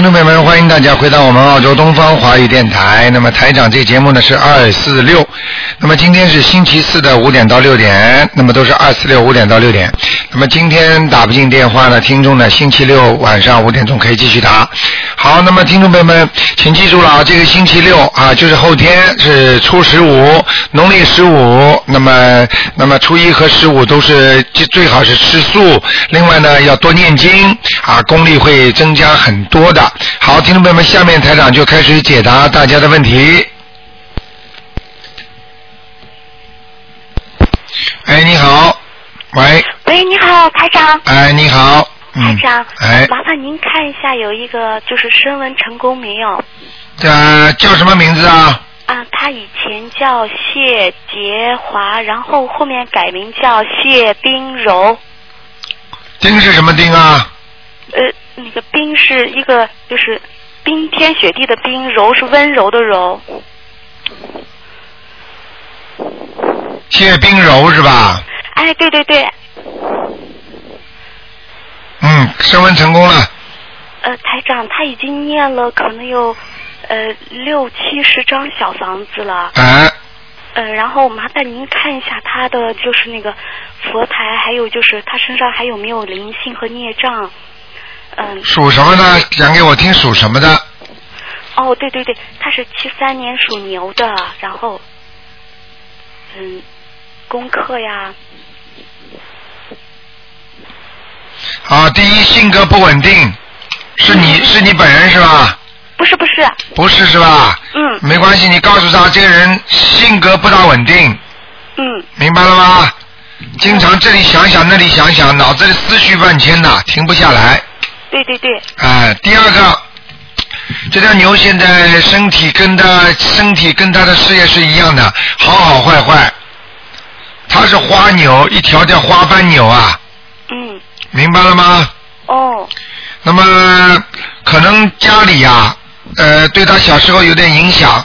听众朋友们，欢迎大家回到我们澳洲东方华语电台。那么台长这节目呢是二四六，那么今天是星期四的五点到六点，那么都是二四六五点到六点。那么今天打不进电话呢，听众呢星期六晚上五点钟可以继续打。好，那么听众朋友们，请记住了啊，这个星期六啊，就是后天是初十五，农历十五。那么，那么初一和十五都是最好是吃素。另外呢，要多念经啊，功力会增加很多的。好，听众朋友们，下面台长就开始解答大家的问题。哎，你好，喂，喂，你好，台长。哎，你好，嗯台长，哎，麻烦您看一下，有一个就是升温成功没有？呃，叫什么名字啊？啊，他以前叫谢杰华，然后后面改名叫谢冰柔。丁是什么丁啊？呃，那个冰是一个就是冰天雪地的冰，柔是温柔的柔。谢冰柔是吧？哎，对对对，嗯，升温成功了。呃，台长他已经念了可能有呃六七十张小房子了。哎，呃，然后麻烦您看一下他的就是那个佛台，还有就是他身上还有没有灵性和孽障。嗯，属什么呢？讲给我听，属什么的？哦，对对对，他是七三年属牛的，然后，嗯，功课呀，啊，第一性格不稳定，是你是你本人是吧？不是不是，不是是吧？嗯没关系，你告诉他这个人性格不大稳定，嗯，明白了吗？经常这里想想那里想想，脑子里思绪万千呐，停不下来。对对对，哎，第二个，这条牛现在身体跟它身体跟它的事业是一样的，好好坏坏。它是花牛，一条叫花斑牛啊，嗯，明白了吗？哦，那么可能家里呀、呃，对他小时候有点影响，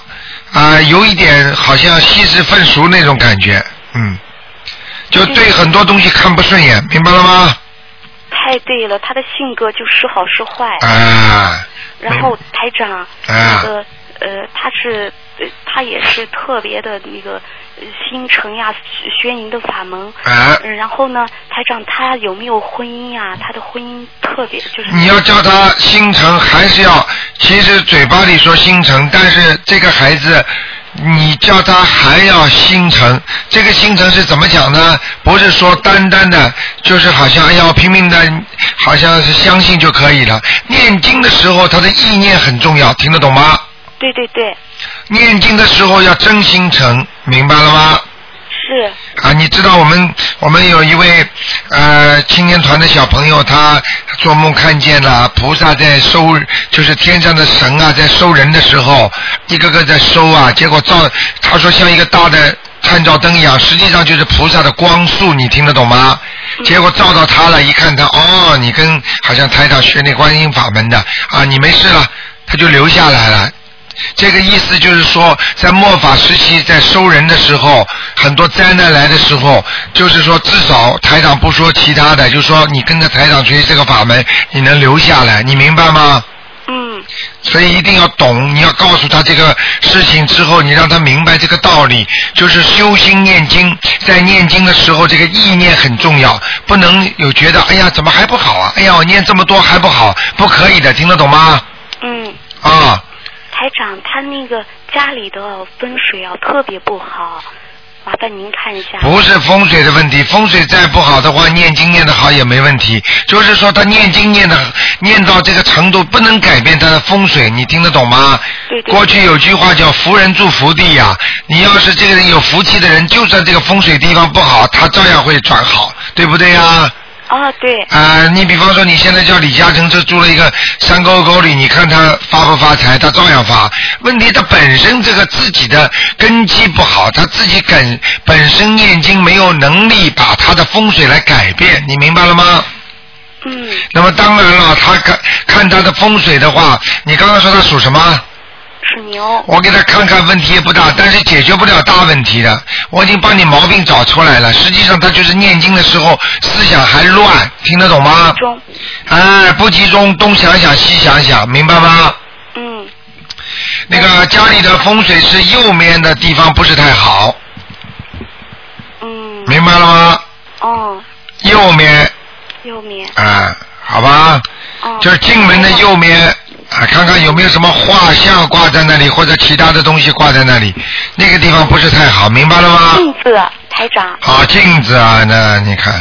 啊、有一点好像稀释粪俗那种感觉，嗯，就对很多东西看不顺眼，明白了吗？太对了，他的性格就时好时坏。啊，然后台长，啊那个呃，他是呃，他也是特别的那个呃心诚呀，宣营的法门。啊，嗯然后呢，台长他有没有婚姻呀？他的婚姻特别就是。你要叫他心诚，还是要？其实嘴巴里说心诚，但是这个孩子，你叫他还要心诚。这个心诚是怎么讲呢？不是说单单的，就是好像要拼命的，好像是相信就可以了。念经的时候，他的意念很重要，听得懂吗？对对对，念经的时候要真心诚，明白了吗？是，啊，你知道我们我们有一位呃青年团的小朋友，他做梦看见了菩萨在收，就是天上的神啊，在收人的时候，一个个在收啊，结果照他说像一个大的探照灯一样，实际上就是菩萨的光束，你听得懂吗？结果照到他了，一看他哦，你跟好像台长学那观音法门的啊，你没事了，他就留下来了。这个意思就是说，在末法时期，在收人的时候，很多灾难来的时候，就是说，至少台长不说其他的，就说你跟着台长学这个法门，你能留下来，你明白吗？嗯，所以一定要懂，你要告诉他这个事情之后，你让他明白这个道理，就是修心念经，在念经的时候，这个意念很重要，不能有觉得，哎呀，怎么还不好啊？哎呀，我念这么多还不好，不可以的，听得懂吗？嗯，啊。台长他那个家里的风水啊特别不好，麻烦您看一下。不是风水的问题，风水再不好的话，念经念得好也没问题。就是说他念经念的念到这个程度，不能改变他的风水，你听得懂吗？对对过去有句话叫“福人住福地”呀，你要是这个人有福气的人，就算这个风水地方不好，他照样会转好，对不对呀？啊，对，啊、你比方说你现在叫李嘉诚，这住了一个山沟沟里，你看他发不发财？他照样发。问题他本身这个自己的根基不好，他自己本本身念经没有能力把他的风水来改变，你明白了吗？嗯，那么当然了，他看看他的风水的话，你刚刚说他属什么？我给他看看问题也不大，但是解决不了大问题的。我已经帮你毛病找出来了，实际上他就是念经的时候思想还乱，听得懂吗？中，哎，不集中，东想想西想想，明白吗？嗯，那个家里的风水是右面的地方不是太好，嗯，明白了吗？哦，右面。右面，啊，好吧，哦，就是进门的右面啊，看看有没有什么画像挂在那里，或者其他的东西挂在那里，那个地方不是太好，明白了吗？镜子，台长，好镜子啊，那你看，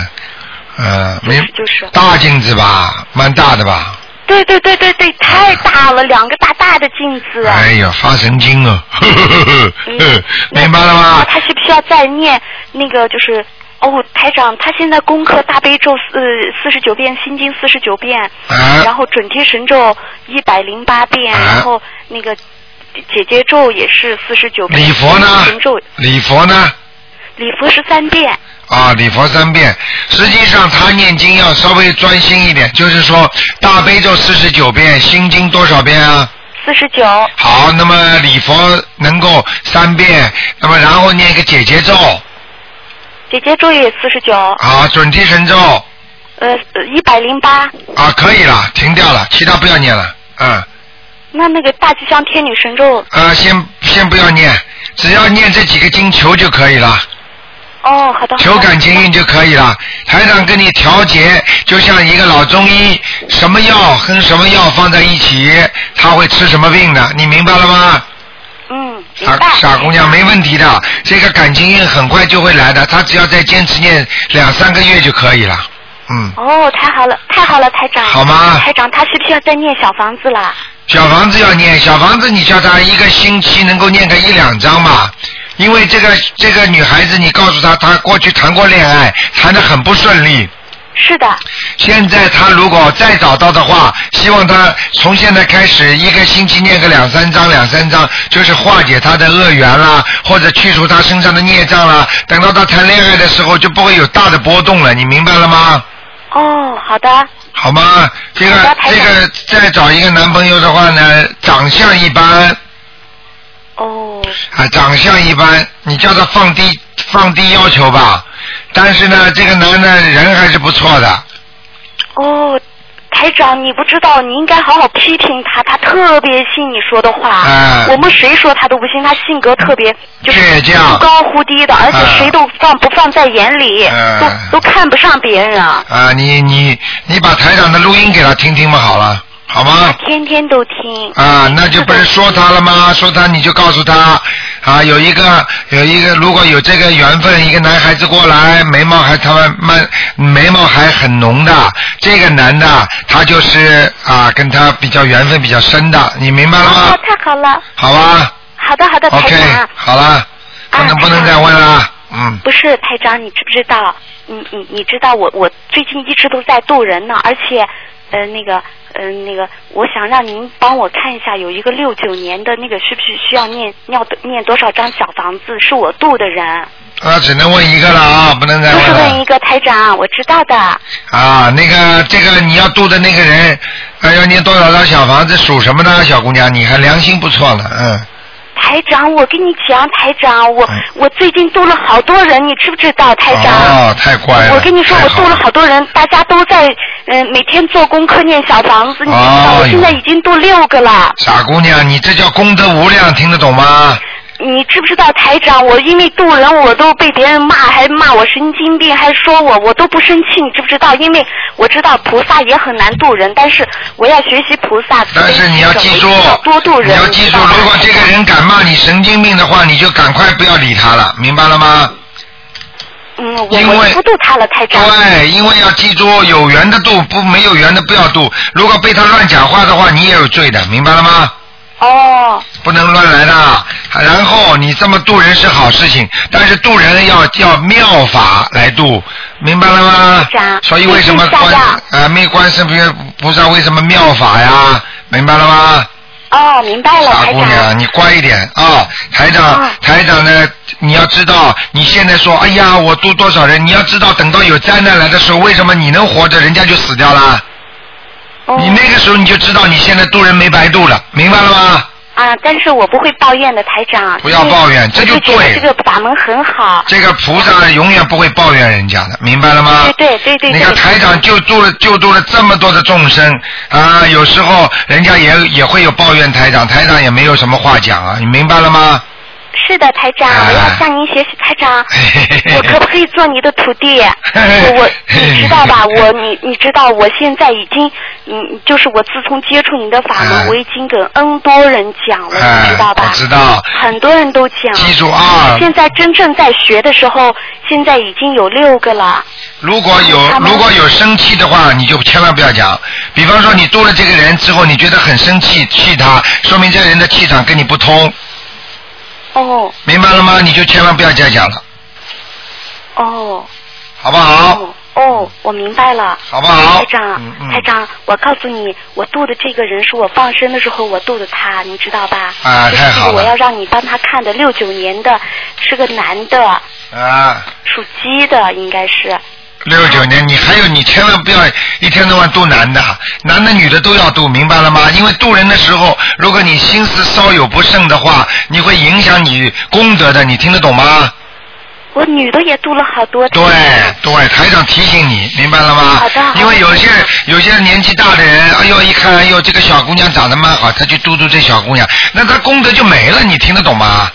呃，就明是就是，大镜子吧，蛮大的吧？对对对对对，太大了，两个大大的镜子。哎呀，发神经啊！呵呵呵呵嗯明白了吗？他需不需要再念那个就是？哦，台长，他现在功课大悲咒四四十九遍，心经四十九遍，啊然后准提神咒一百零八遍，啊然后那个姐姐咒也是四十九遍。礼佛呢神咒？礼佛呢？礼佛是三遍。啊，礼佛三遍。实际上他念经要稍微专心一点，就是说大悲咒四十九遍，心经多少遍啊？四十九，好，那么礼佛能够三遍，那么然后念一个姐姐咒，姐姐咒也四十九，好，准提神咒呃，一百零八。啊，可以了，停掉了，其他不要念了，嗯。那那个大吉祥天女神咒，呃，先先不要念，只要念这几个经求就可以了，哦，好的。好的求感情运就可以了。台长跟你调节，就像一个老中医，什么药跟什么药放在一起，他会吃什么病的，你明白了吗？傻。傻姑娘没问题的，这个感情运很快就会来的，她只要再坚持念两三个月就可以了。嗯，哦，太好了，太好了，台长。好吗台长，他是不是要再念小房子啦？小房子要念，小房子你叫她一个星期能够念个一两张吧，因为这个这个女孩子，你告诉她，她过去谈过恋爱，谈的很不顺利。是的，现在他如果再找到的话，希望他从现在开始一个星期念个两三章，两三章，就是化解他的恶缘啦，或者去除他身上的孽障啦。等到他谈恋爱的时候，就不会有大的波动了，你明白了吗？哦，好的，好吗？这个这个再找一个男朋友的话呢，长相一般。哦，啊，长相一般，你叫他放低放低要求吧。但是呢，这个男的人还是不错的。哦，台长，你不知道，你应该好好批评他，他特别信你说的话。哎我们谁说他都不信，他性格特别就是忽高忽低的，而且哎谁都放不放在眼里，哎都都看不上别人啊。啊，你你你把台长的录音给他听听嘛，好了，好吗？天天都听。啊，那就不是说他了吗？说他你就告诉他，啊，有一个有一个，如果有这个缘分，一个男孩子过来，眉毛还他们慢，眉毛还很浓的，这个男的他就是啊，跟他比较缘分比较深的，你明白了哦吗？，太好了。好吧好的，好的，台，OK，好了，不能啊不能再问了，嗯，不是台长，你知不知道？你你你知道我我最近一直都在渡人呢，而且呃那个呃那个，我想让您帮我看一下，有一个六九年的那个是不是需要念要念多少张小房子？是我度的人，啊只能问一个了啊，不能再就是问了问一个台长，我知道的。啊。那个这个你要度的那个人，呃要念多少张小房子？属什么呢，小姑娘？你还良心不错呢，嗯。台长，我跟你讲，台长，我、嗯我最近度了好多人，你知不知道，台长？啊，太乖了。我跟你说，我度了好多人，大家都在嗯、呃每天做功课念小房子，你知道，哦我现在已经度六个了。傻姑娘，你这叫功德无量，听得懂吗？你知不知道台长？我因为渡人，我都被别人骂，还骂我神经病，还说我，我都不生气。你知不知道？因为我知道菩萨也很难渡人，但是我要学习菩萨。但是你要记住多渡人。你要记住，如果这个人敢骂你神经病的话，你就赶快不要理他了，明白了吗？嗯，我因为我不渡他了，台长。对，因为要记住，有缘的渡，不没有缘的不要渡。如果被他乱讲话的话，你也有罪的，明白了吗？哦，不能乱来的。然后你这么渡人是好事情，但是渡人要叫妙法来渡，明白了吗？所以为什么观可以下药啊没观世音菩萨为什么妙法呀？明白了吗？哦，明白了，傻台长。姑娘，你乖一点啊！台长啊，台长呢？你要知道，你现在说，哎呀，我渡多少人？你要知道，等到有灾难来的时候，为什么你能活着，人家就死掉了？哦你那个时候你就知道，你现在渡人没白渡了，明白了吗？啊，但是我不会抱怨的，台长。不要抱怨这就对这个法门很好。这个菩萨永远不会抱怨人家的，明白了吗？对对对对你看台长救助了救助了这么多的众生啊，有时候人家也也会有抱怨台长，台长也没有什么话讲啊，你明白了吗？是的，台长，哎我要向您学习，台长。我可不可以做你的徒弟？嘿我我你知道吧？我你你知道，我现在已经嗯，就是我自从接触你的法门，哎我已经跟 N 多人讲了，哎你知道吧？我知道很多人都讲。记住啊现在真正在学的时候，现在已经有六个了。如果有如果有生气的话，你就千万不要讲。比方说你度了这个人之后，你觉得很生气，气他，说明这个人的气场跟你不通，哦明白了吗？你就千万不要再讲了，哦好不好？哦哦，我明白了。好不好台长，嗯嗯台长，我告诉你，我度的这个人是我放生的时候我度的他，你知道吧？啊就是太好了我要让你帮他看的，六九年的，是个男的，啊。属鸡的，应该是。六九年，你还有你千万不要一天到晚度男的，男的女的都要度，明白了吗？因为度人的时候，如果你心思稍有不慎的话，你会影响你功德的，你听得懂吗？我女的也度了好多。对对，台长提醒你，明白了吗？好的好的因为有些有些年纪大的人，哎呦一看，哎呦这个小姑娘长得蛮好，他就度度这小姑娘，那他功德就没了，你听得懂吗？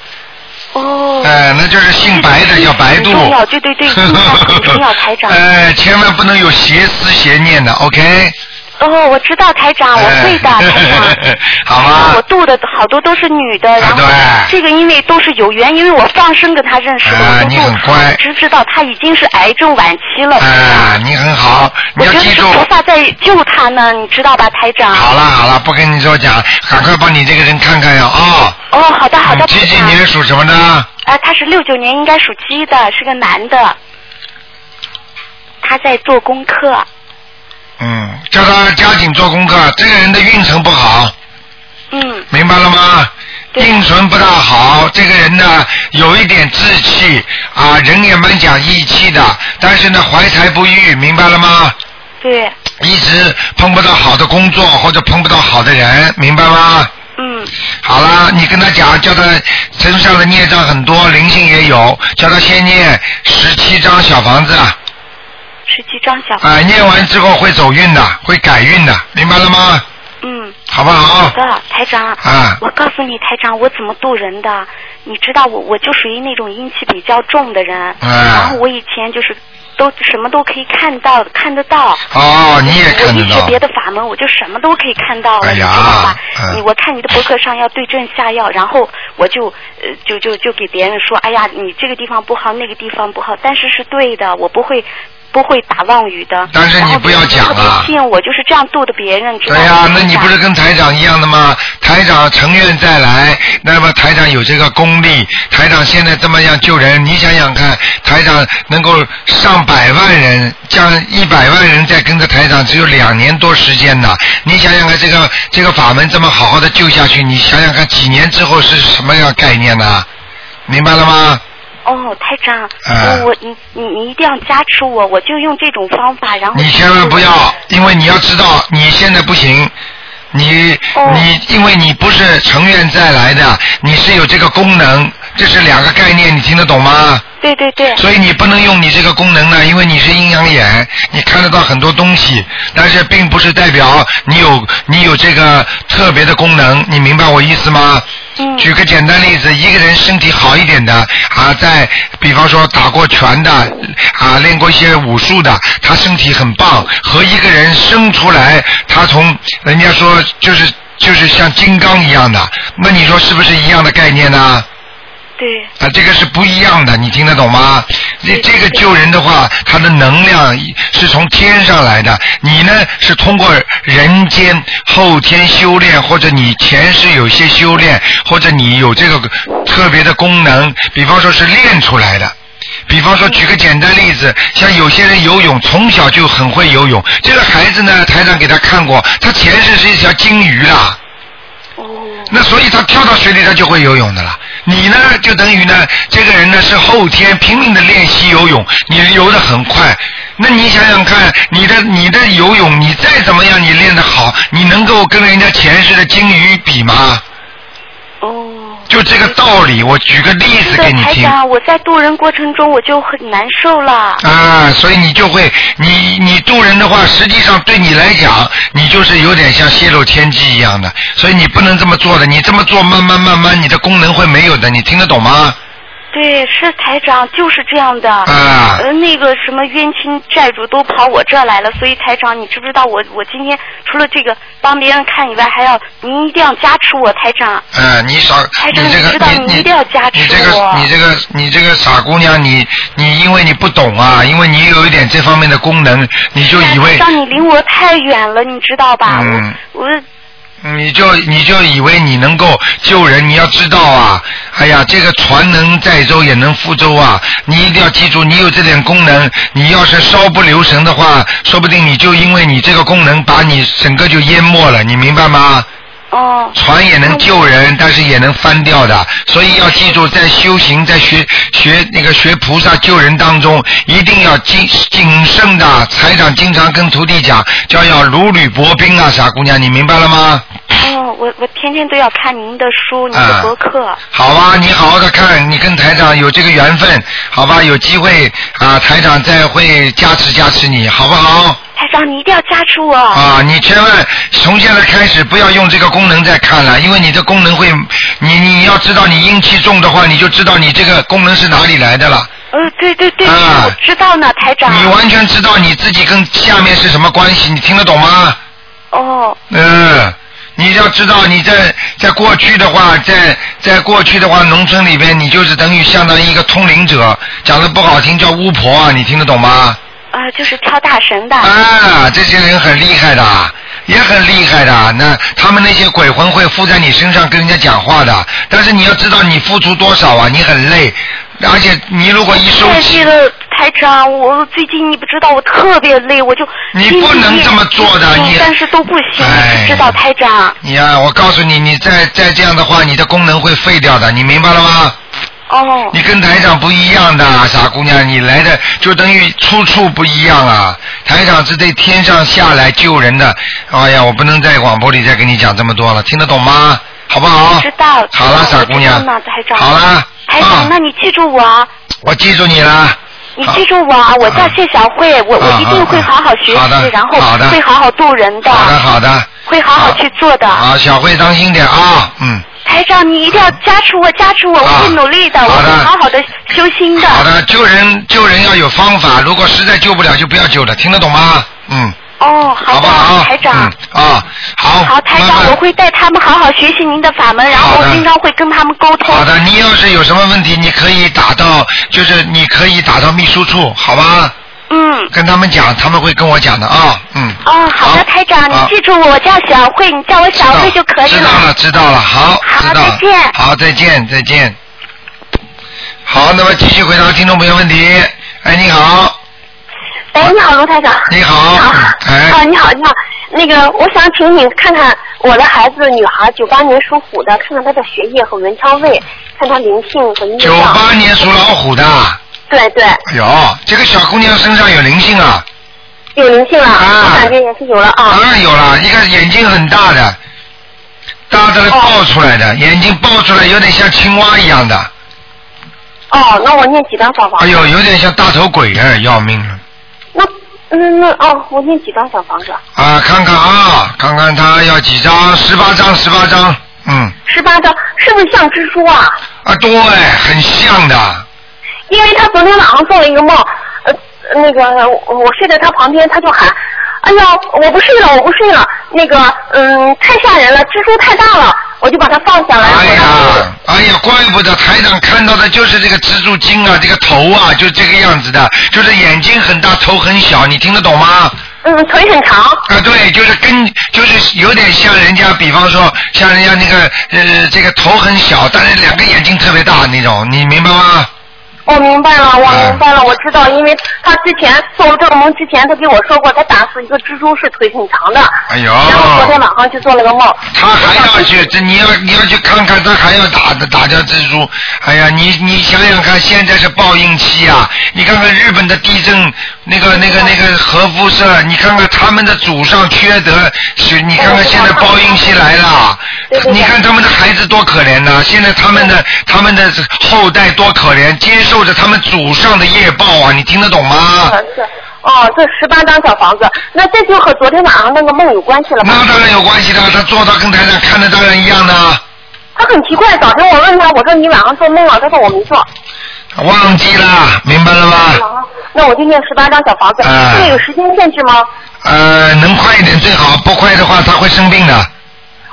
哦。哎，那就是姓白的叫白度。重要，对对对，重 要，台长。哎，千万不能有邪思邪念的，OK？哦，我知道台长，我会的，台长。好吗我度的好多都是女的，然后这个因为都是有缘，因为我放生跟他认识的，我都度很乖只知道他已经是癌症晚期了。啊，你很好，你要记住。在救他呢，你知道吧，台长？好了好了，不跟你说讲，赶快帮你这个人看看呀啊！哦，好的好的，你几几年属什么的？啊，他是六九年，应该属鸡的，是个男的。他在做功课。嗯，叫他加紧做功课。这个人的运程不好，嗯，明白了吗？对运程不大好，这个人呢有一点志气啊，人也蛮讲义气的，但是呢怀才不遇，明白了吗？对，一直碰不到好的工作或者碰不到好的人，明白吗？嗯，好了，你跟他讲，叫他身上的孽障很多，灵性也有，叫他先念十七张小房子啊、十七张小房。啊念完之后会走运的，会改运的，明白了吗？嗯。好不好？好的，台长。啊我告诉你，台长，我怎么渡人的？你知道我，我就属于那种阴气比较重的人。啊然后我以前就是都什么都可以看到，看得到。哦，你也看得到。我一学别的法门，我就什么都可以看到了，哎呀你知道吧？嗯你我看你的博客上要对症下药，然后我就呃就就就给别人说，哎呀，你这个地方不好，那个地方不好，但是是对的，我不会。不会打妄语的，但是你不要讲啊信我，就是这样度的别人，知道吗？对呀、那你不是跟台长一样的吗？台长成愿再来，那么台长有这个功力，台长现在这么样救人，你想想看，台长能够上百万人，将一百万人在跟着台长，只有两年多时间呢。你想想看，这个这个法门这么好好的救下去，你想想看，几年之后是什么样概念呢？明白了吗？哦，台长，哎。我我你你你一定要加持我，我就用这种方法，然后你千万不要，因为你要知道你现在不行，你、哦。你因为你不是成愿再来的，你是有这个功能，这是两个概念，你听得懂吗？对对对，所以你不能用你这个功能呢，因为你是阴阳眼，你看得到很多东西，但是并不是代表你有你有这个特别的功能，你明白我意思吗？嗯举个简单例子，一个人身体好一点的啊，在比方说打过拳的啊，练过一些武术的，他身体很棒，和一个人生出来，他从人家说就是就是像金刚一样的，那你说是不是一样的概念呢？对，啊，这个是不一样的，你听得懂吗？这这个救人的话，他的能量是从天上来的，你呢是通过人间后天修炼，或者你前世有些修炼，或者你有这个特别的功能，比方说是练出来的。比方说，举个简单例子，像有些人游泳从小就很会游泳，这个孩子呢，台长给他看过，他前世是一条金鱼啦。哦，那所以他跳到水里他就会游泳的了。你呢，就等于呢，这个人呢是后天拼命的练习游泳，你游得很快。那你想想看，你的你的游泳，你再怎么样你练得好，你能够跟人家前世的鲸鱼比吗？哦。就这个道理，我举个例子给你听。我在渡人过程中我就很难受了。啊，所以你就会，你你渡人的话，实际上对你来讲，你就是有点像泄露天机一样的，所以你不能这么做的。你这么做，慢慢慢慢，你的功能会没有的。你听得懂吗？对，是台长，就是这样的。啊。呃，那个什么冤亲债主都跑我这儿来了，所以台长，你知不知道我我今天除了这个帮别人看以外，还要您一定要加持我，台长。嗯，你少，台长，你这个知道你一定要加持你这个我。你这个你这个傻姑娘，你你因为你不懂啊，因为你有一点这方面的功能，你就以为台长，你离我太远了，你知道吧？嗯我我你就你就以为你能够救人，你要知道啊，哎呀，这个船能载舟也能覆舟啊！你一定要记住，你有这点功能，你要是稍不留神的话，说不定你就因为你这个功能把你整个就淹没了，你明白吗？哦。船也能救人，但是也能翻掉的，所以要记住，在修行、在学学那个学菩萨救人当中，一定要谨谨慎的。财长经常跟徒弟讲，叫要如履薄冰啊，傻姑娘，你明白了吗？哦，我我天天都要看您的书，您啊的博客。好吧，你好好的看，你跟台长有这个缘分，好吧，有机会啊，台长再会加持加持你，好不好？台长，你一定要加持我。啊，你千万从现在开始不要用这个功能再看了，因为你的功能会，你你要知道你阴气重的话，你就知道你这个功能是哪里来的了。呃，对对对，啊我知道呢，台长。你完全知道你自己跟下面是什么关系，你听得懂吗？哦。嗯，你要知道你在在过去的话，在在过去的话，农村里边你就是等于相当于一个通灵者，讲的不好听叫巫婆啊，你听得懂吗？啊，就是跳大神的。啊，这些人很厉害的，也很厉害的。那他们那些鬼魂会附在你身上跟人家讲话的，但是你要知道你付出多少啊，你很累，而且你如果一收太气累，了，台长，我最近你不知道，我特别累，我就你不能这么做的你但是都不行，哎你知道，台长。你呀、我告诉你，你再再这样的话，你的功能会废掉的，你明白了吗？哦。你跟台长不一样的，傻姑娘，你来的就等于出处不一样啊。台长是对天上下来救人的，哎呀，我不能在广播里再跟你讲这么多了，听得懂吗？好不好？知道。好了，傻姑娘。好了，台长，啊那你记住我啊，我记住你了。你记住我啊，我叫谢小慧，我我一定会好好学习，然后会好好度人的，好的，好的。会好好去做的。好，小慧当心点啊，嗯。台长，你一定要加持我，加持我，我会努力的，我会好好的修心的。好的，救人救人要有方法，如果实在救不了就不要救了，听得懂吗？嗯。哦，好的，好？台长。嗯啊，好。好，台长，我会带他们好好学习您的法门，然后我经常会跟他们沟通。好的，你要是有什么问题，你可以打到，就是你可以打到秘书处，好吧？嗯。跟他们讲，他们会跟我讲的啊，嗯。哦，好的，台长，你记住我，叫小慧，你叫我小慧就可以了知道了，知道了，好，好。再见好，再见，再见。好，那么继续回答听众朋友问题。哎，你好，哎，你好，卢台长。你好，你好哎，啊，你好，你好。那个，我想请你看看我的孩子，女孩，九八年属虎的，看看她的学业和文昌位，看她灵性和业九。八年属老虎的，对对，哎，这个小姑娘身上有灵性啊，有灵性了，啊我感觉也是有了啊。当然有了，一个眼睛很大的，大的爆出来的，眼睛爆出来有点像青蛙一样的，哦，那我念几张小房？哎呦，有点像大头鬼啊，要命了。那嗯那哦，我念几张小房子？啊，看看啊，看看他要几张，十八张，十八张，嗯，十八张，是不是像蜘蛛啊？啊，对，很像的，因为他昨天晚上做了一个梦，呃，那个我我睡在他旁边，他就喊，哎呀，我不睡了，我不睡了，那个嗯，太吓人了，蜘蛛太大了，我就把它放下来。哎呀，哎呀，怪不得台长看到的就是这个蜘蛛精啊，这个头啊，就这个样子的，就是眼睛很大，头很小，你听得懂吗？嗯，腿很长。啊，对，就是跟就是有点像人家，比方说像人家那个呃，这个头很小，但是两个眼睛特别大那种，你明白吗？我明白了，我哎明白了，我知道，因为他之前做了这个梦之前，他给我说过，他打死一个蜘蛛是腿挺长的。哎呦然后昨天晚上去做了个梦。他还要去，这你要你要去看看，他还要打打掉蜘蛛。哎呀，你你想想看，现在是报应期啊！你看看日本的地震，那个那个那个核辐射，你看看他们的祖上缺德，是你看看现在报应期来了对对，对你看他们的孩子多可怜呐！现在他们的他们的后代多可怜，接受着他们祖上的业报啊！你听得懂吗？哦，这十八张小房子，那这就和昨天晚上那个梦有关系了吧？那当然有关系的，他做到跟台上看的当然一样的。他很奇怪，早晨我问他，我说你晚上做梦了，他说我没做。忘记了，明白了吗？啊那我就念十八张小房子，哎这个有时间限制吗？呃，能快一点最好，不快的话他会生病的。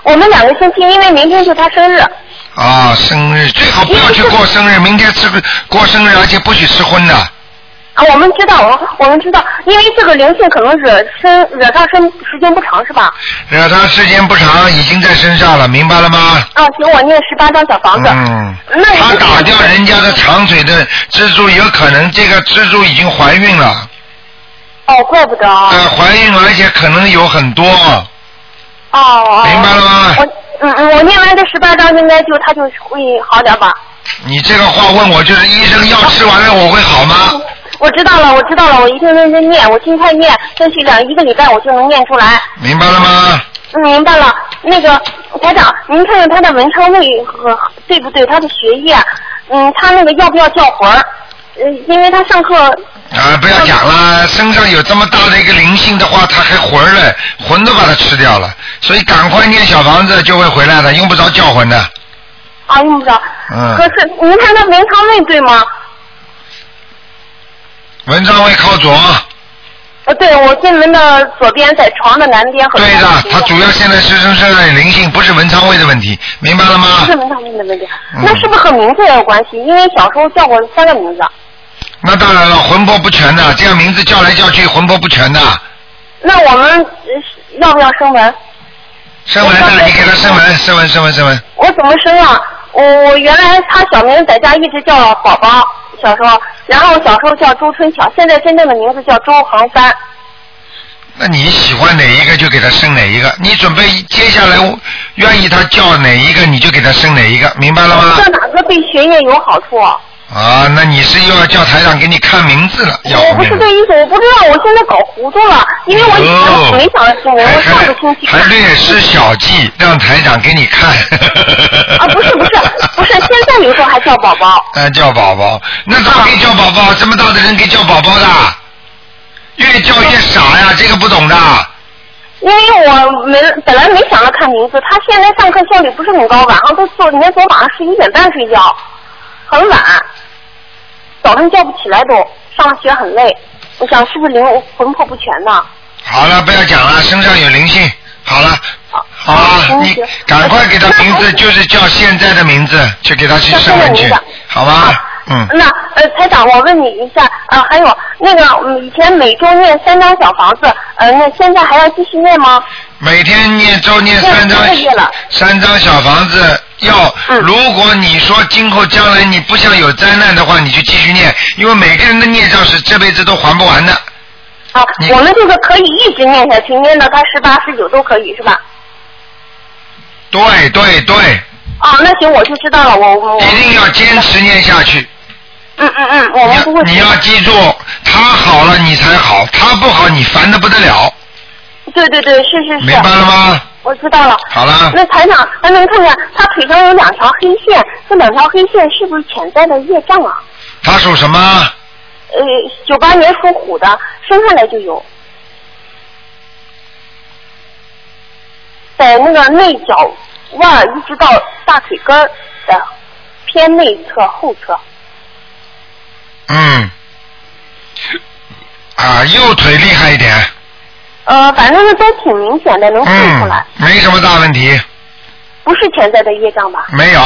我们两个星期，因为明天就他生日。啊、生日最好不要去过生日，明天吃过生日，而且不许吃荤的。啊，我们知道，我我们知道，因为这个灵性可能惹身惹上身时间不长，是吧？惹他时间不长，已经在身上了，明白了吗？啊，行，我念十八张小房子。嗯，那他打掉人家的长腿的蜘蛛，有可能这个蜘蛛已经怀孕了，哦，怪不得啊。呃，怀孕而且可能有很多，哦哦。明白了吗我嗯嗯，我念完这十八章，应该就他就会好点吧？你这个话问我，就是医生药吃完了我会好吗？我知道了，我知道了，我一定认真念，我尽快念，争取两一个礼拜我就能念出来。明白了吗？嗯，明白了。那个台长，您看看他的文昌位和对不对？他的学业，嗯，他那个要不要叫魂儿？呃，因为他上课啊，不要讲了，身上有这么大的一个灵性的话，他还魂儿嘞，魂都把它吃掉了，所以赶快念小房子就会回来的，用不着叫魂的。啊用不着。嗯可是您看他文昌位对吗？文昌位靠左，呃，对，我进门的左边，在床的南边和对的床，他主要现在是身上有灵性，不是文昌位的问题，明白了吗不？是文昌位的问题，嗯那是不是和名字也有关系？因为小时候叫过三个名字。那当然了，魂魄不全的，这样名字叫来叫去，魂魄不全的。那我们呃要不要升文？声纹的，你给他声纹，声纹，声纹，声纹。我怎么生啊？我我原来他小名在家一直叫宝宝，小时候，然后小时候叫周春巧，现在真正的名字叫周航帆。那你喜欢哪一个就给他生哪一个，你准备接下来愿意他叫哪一个你就给他生哪一个，明白了吗？这哪个对学业有好处？啊，那你是又要叫台长给你看名字了，要我不是这意思，我不知道，我现在搞糊涂了，因为我以前哦没想着生文，我上个星期还还略施小计，让台长给你看。啊，不是不是不是，现在有时候还叫宝宝。啊，叫宝宝，那怎么可以叫宝宝？这么大的人可以叫宝宝的？越叫越傻呀，这个不懂的。因为我没本来没想着看名字，他现在上课效率不是很高，晚上都做，连昨晚上十一点半睡觉，很晚，早上叫不起来都，上学很累。我想是不是灵魂魄不全呢？好了，不要讲了，身上有灵性。好了，好啊，你赶快给他名字，就是叫现在的名字，去给他去上上去好吗啊？嗯，那呃，台长，我问你一下，呃，还有那个，嗯，以前每周念三张小房子，呃，那现在还要继续念吗？每天念周念念三张三张小房子，要嗯如果你说今后将来你不想有灾难的话，你就继续念，因为每个人的孽障是这辈子都还不完的。啊，我们这个可以一直念下去，念到他十八、十九都可以，是吧？对对对，啊，那行，我就知道了，我我我。一定要坚持念下去。嗯嗯嗯，我们不会。你你要记住，他好了你才好，他不好你烦的不得了，对对对，是是是。明白了吗？我知道了。好了，那台长，还能看看他腿上有两条黑线，这两条黑线是不是潜在的业障啊？他属什么？呃，九八年属虎的，生下来就有，在那个内脚腕儿一直到大腿根儿的偏内侧后侧。嗯，啊，右腿厉害一点，呃，反正是都挺明显的，能看出嗯来，，没什么大问题，不是潜在的业障吧？没有，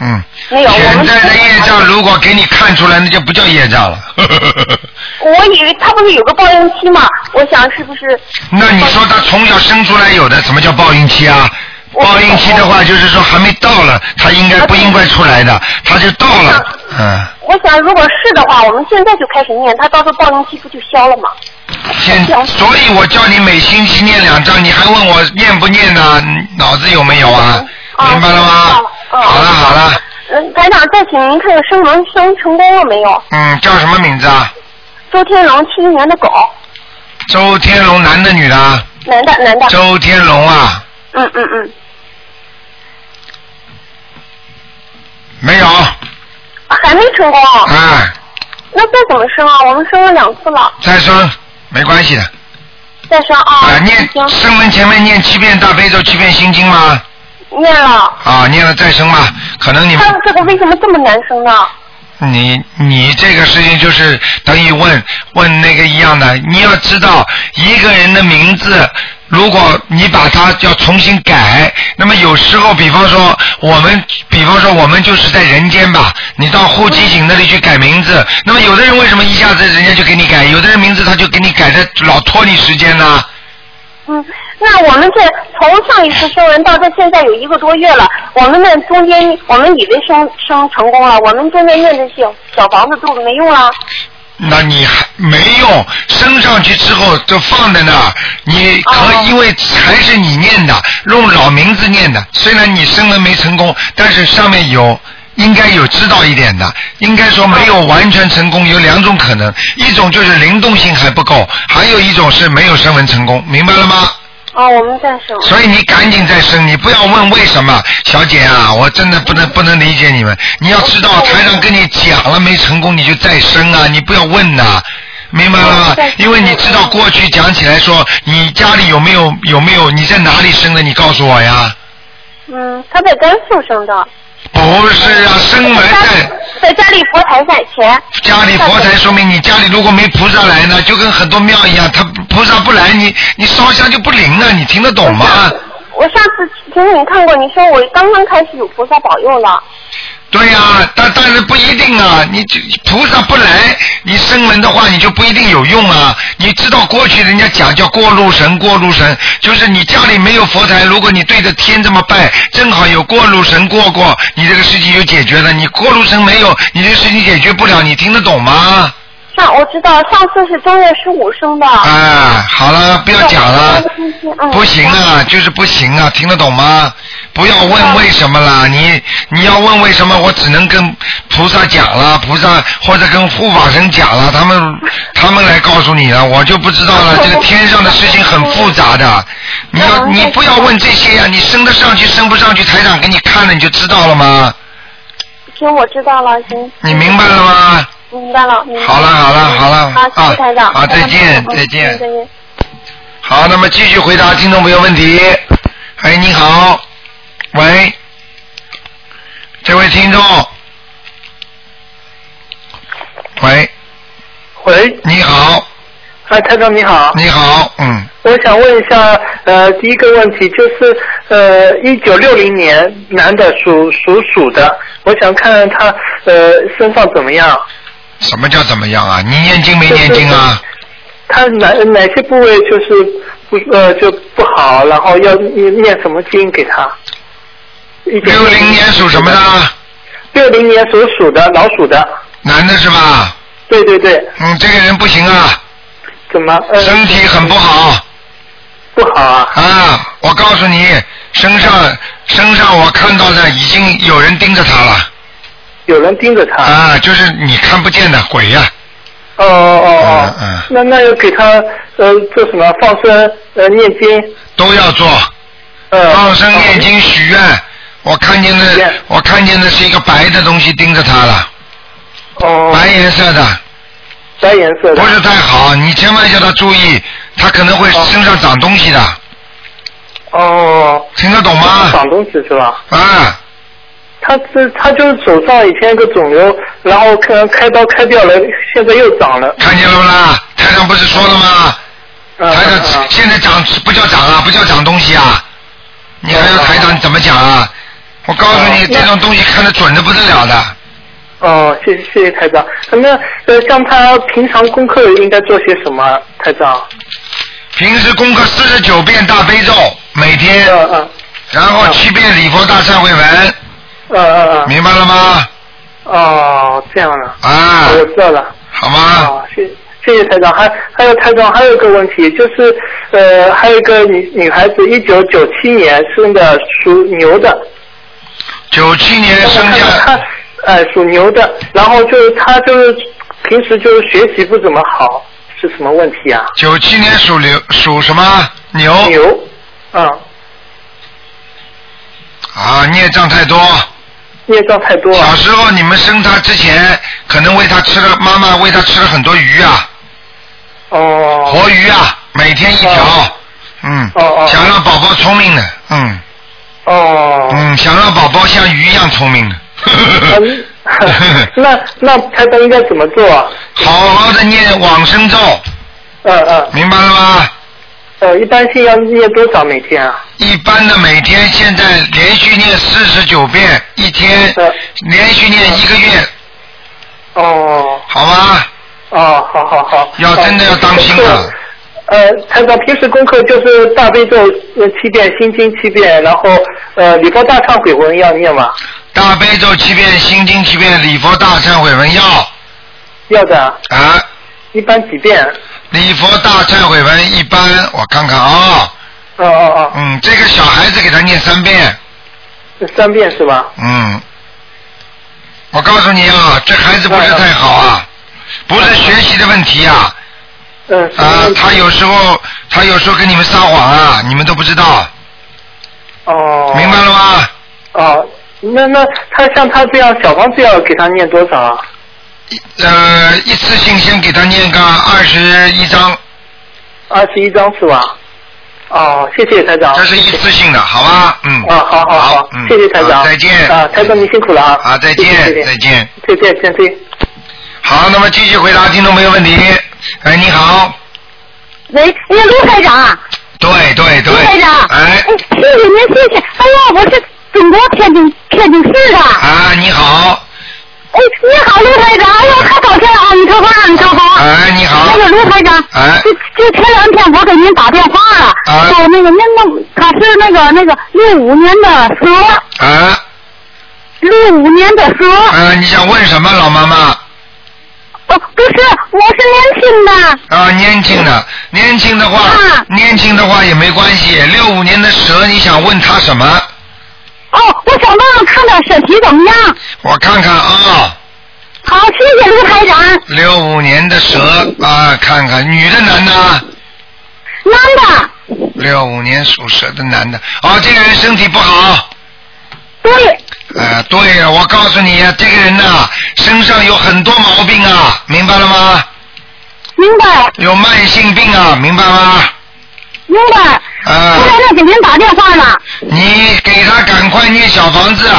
嗯，没有，潜在的业障如果给你看出来，那就不叫业障了。我以为他不是有个报应期嘛？我想是不是？那你说他从小生出来有的，什么叫报应期啊？我报应期的话，就是说还没到了，他应该不应该出来的，他就到了，嗯。我想，如果是的话，我们现在就开始念，他到时候报应期不就消了吗？现，所以我叫你每星期念两张，你还问我念不念呢？脑子有没有啊？明白了吗？嗯好了好了，嗯，台长，再请您看看生龙生成功了没有？嗯，叫什么名字啊？周天龙，七一年的狗，周天龙，男的女的啊？男的男的。周天龙啊，嗯嗯嗯，没有，还没成功。哎，那再怎么生啊？我们生了两次了，再生没关系的。再生啊。啊，念，生门前面念七遍大悲咒，七遍心经吗？念了。啊，念了再生吧，可能你们他这个为什么这么难生呢？你你这个事情就是等于问问那个一样的，你要知道一个人的名字，如果你把它要重新改，那么有时候，比方说我们，比方说我们就是在人间吧，你到户籍警那里去改名字，那么有的人为什么一下子人家就给你改，有的人名字他就给你改的老拖你时间呢？嗯，那我们这从上一次生人到这现在有一个多月了，我们那中间我们以为生生成功了，我们现在念的小小房子都没用了。那你还没用，升上去之后就放在那儿，你可、哦因为还是你念的，用老名字念的，虽然你升了没成功，但是上面有。应该有知道一点的，应该说没有完全成功，有两种可能，一种就是灵动性还不够，还有一种是没有升文成功，明白了吗？哦，我们再生。所以你赶紧再生，你不要问为什么，小姐啊，我真的不能不能理解你们。你要知道，台上跟你讲了没成功，你就再生啊，你不要问呐、明白了吗？因为你知道过去讲起来说，你家里有没有有没有你在哪里生的？你告诉我呀。嗯，他在甘肃生的。不是啊，生完在在家里佛台在前。家里佛台，说明你家里如果没菩萨来呢，就跟很多庙一样，他菩萨不来，你你烧香就不灵了，你听得懂吗？我上次请你看过，你说我刚刚开始有菩萨保佑了。对呀、但但是不一定啊，你就菩萨不来，你生门的话，你就不一定有用啊。你知道过去人家讲叫过路神，过路神就是你家里没有佛台，如果你对着天这么拜，正好有过路神过过，你这个事情就解决了。你过路神没有，你这个事情解决不了，你听得懂吗？上我知道，上次是正月十五生的。啊，好了，不要讲了，嗯不行啊，就是不行啊，听得懂吗？不要问为什么啦，你你要问为什么，我只能跟菩萨讲了，菩萨或者跟护法神讲了，他们他们来告诉你了，我就不知道了。这个天上的事情很复杂的，你要你不要问这些呀、你升得上去升不上去，台长给你看了你就知道了吗？行，我知道了，行。你明白了吗？明白了，明白了。好了好了好了好，谢谢台长。啊再见再见。好，那么继续回答听众朋友问题。哎，你好，喂，这位听众，喂，喂，你好，哎，台长你好，你好，嗯，我想问一下，呃，第一个问题就是，呃，一九六零年男的属属鼠的，我想看看他呃身上怎么样，什么叫怎么样啊？你念经没念经啊？他哪哪些部位就是不呃就不好，然后要念念什么经给他？六零年属什么的？六零年属鼠的，老鼠的。男的是吧？对对对，嗯，这个人不行啊，怎么？呃、身体很不好不好啊。啊！我告诉你，身上身上我看到的已经有人盯着他了有人盯着他。啊，就是你看不见的鬼呀、哦哦哦，嗯嗯那那要给他呃做什么放生呃念经都要做。呃放生念经许愿，我看见的我看见的是一个白的东西盯着他了，哦白颜色的，白颜色的不是太好，你千万叫他注意，他可能会哦身上长东西的，哦，听得懂吗？长东西是吧？啊，他这他就是手上以前一个肿瘤，然后可能开刀开掉了，现在又长了。看见了不啦？台长不是说了吗？嗯台嗯长现在长不叫长啊，不叫长东西啊，你还要台长怎么讲啊？我告诉你，这种东西看得准的不得了的。哦，谢谢谢谢台长。那呃，像他平常功课应该做些什么？台长？平时功课四十九遍大悲咒，每天。嗯嗯然后七遍礼佛大忏悔文，嗯嗯嗯。明白了吗？哦，这样的。啊我知道了。好吗？啊，谢谢谢台长。还还有台长，还有一个问题，就是呃，还有一个女女孩子，一九九七年生的，属牛的。九七年生她下，她呃属牛的，然后就是他就是平时就是学习不怎么好，是什么问题啊？九七年属牛，属什么？牛。牛。嗯，啊，孽障太多。孽障太多啊。小时候你们生他之前，可能喂他吃了，妈妈喂他吃了很多鱼啊，哦。活鱼啊，每天一条。嗯。哦哦想让宝宝聪明的，嗯哦。嗯，想让宝宝像鱼一样聪明的。嗯那 那台长应该怎么做啊？好好的念往生咒，嗯嗯。明白了吗？呃，一般性要念多少每天啊？一般的每天现在连续念四十九遍，一天呃连续念一个月，哦好吗？哦，好好好。要真的要当心啊了。呃，台长平时功课就是大悲咒呃七遍，心经七遍，然后呃礼佛大忏悔文要念吗？大悲咒七遍，心经七遍，礼佛大忏悔文要要的啊，啊。一般几遍？礼佛大忏悔文一般，我看看啊、哦哦哦嗯，这个小孩子给他念三遍，哦，三遍是吧？嗯，我告诉你啊，这孩子不是太好啊，不是学习的问题啊，嗯。啊他有时候他有时候跟你们撒谎啊，你们都不知道，哦。明白了吗？哦，那那他像他这样小房子要给他念多少啊？呃，一次性先给他念个二十一章，二十一张是吧？哦，谢谢台长。这是一次性的，好吧？嗯。啊，好好好，嗯，谢谢台长。再见。啊，台长您辛苦了啊。啊，再见，谢谢再见。再见，再见。好，那么继续回答听众朋友问题。哎，你好，喂，哎呀，卢台长，对对对。哎，谢谢您，谢谢。哎呀，我是中国天津天津市的。啊，你好，哎，你好，刘台长，哎呀，太高兴了，阿弥陀佛，阿弥陀佛。哎，你好。那，个刘台长，哎。就就前两天我给您打电话了，啊。说那个那那他是那个那个六五年的蛇，啊，六五年的蛇，呃，你想问什么，老妈妈？哦，不是，我是年轻的，啊，年轻的，年轻的话啊，年轻的话也没关系。六五年的蛇，你想问他什么？哦，我想问问看他身体怎么样。我看看啊，好，谢谢卢台长。六五年的蛇啊，看看女的男的？男的，六五年属蛇的男的，哦，这个人身体不好。对，呃，对了，我告诉你，这个人呐、身上有很多毛病啊，明白了吗？明白，有慢性病啊，明白吗？明白。啊我在那给您打电话呢。你给他赶快念小房子，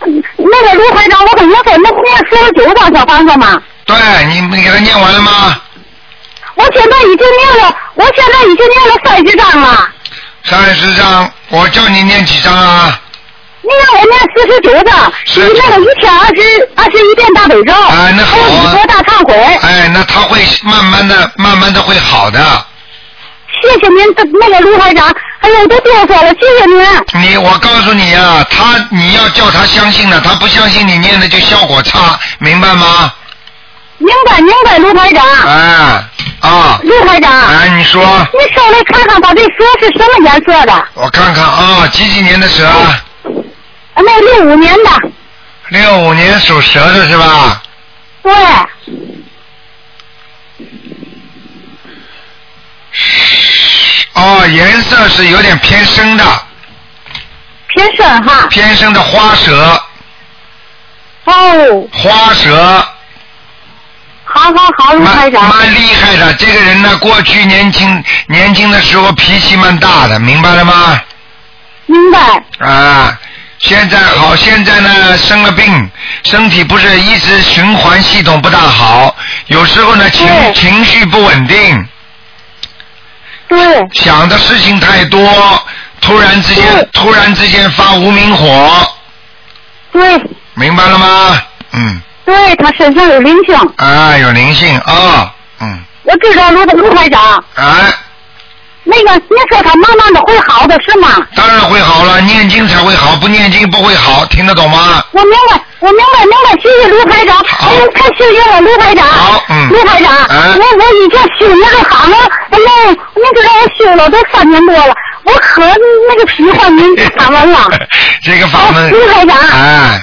那个卢台长，我跟您说，那念四十九张小房子吗？对你，你给他念完了吗？我现在已经念了，我现在已经念了三十张了。三十张，我叫你念几张啊？你让我念四十九张，是你那个一天二十二十一遍大悲咒，哎那好啊还有礼佛大忏悔。哎，那他会慢慢的、慢慢的会好的。谢谢您，这那个卢台长，哎呦，我都哆嗦了，谢谢您。你，我告诉你啊，他你要叫他相信了，他不相信你念的就效果差，明白吗？明白明白，卢台长，哎，啊，卢台长，哎，你说，你稍微看看他这蛇是什么颜色的？我看看啊，几几年的蛇？那六五年的，六五年属蛇的是吧？对，哦，颜色是有点偏深的，偏深哈。偏深的花蛇，哦，花蛇，好好好，卢台蛮长。蛮厉害的。这个人呢，过去年轻年轻的时候脾气蛮大的，明白了吗？明白，啊，现在好，现在呢生了病，身体不是一直循环系统不大好，有时候呢情情绪不稳定，对，想的事情太多，突然之间突然之间发无名火，对，明白了吗？嗯，对，他身上有灵性，啊，有灵性啊，嗯，我知道卢卢台长。哎，那个你说他慢慢的会好的是吗？当然会好了，念经才会好，不念经不会好，听得懂吗？我明白，我明白，明白，谢谢卢排长。好哎呦，太谢谢了，卢排长。好嗯卢排长，嗯我我已经修那个法门，那那个让我修了都三年多了，我可那个喜欢您法门了。这个法门哎，卢排长哎，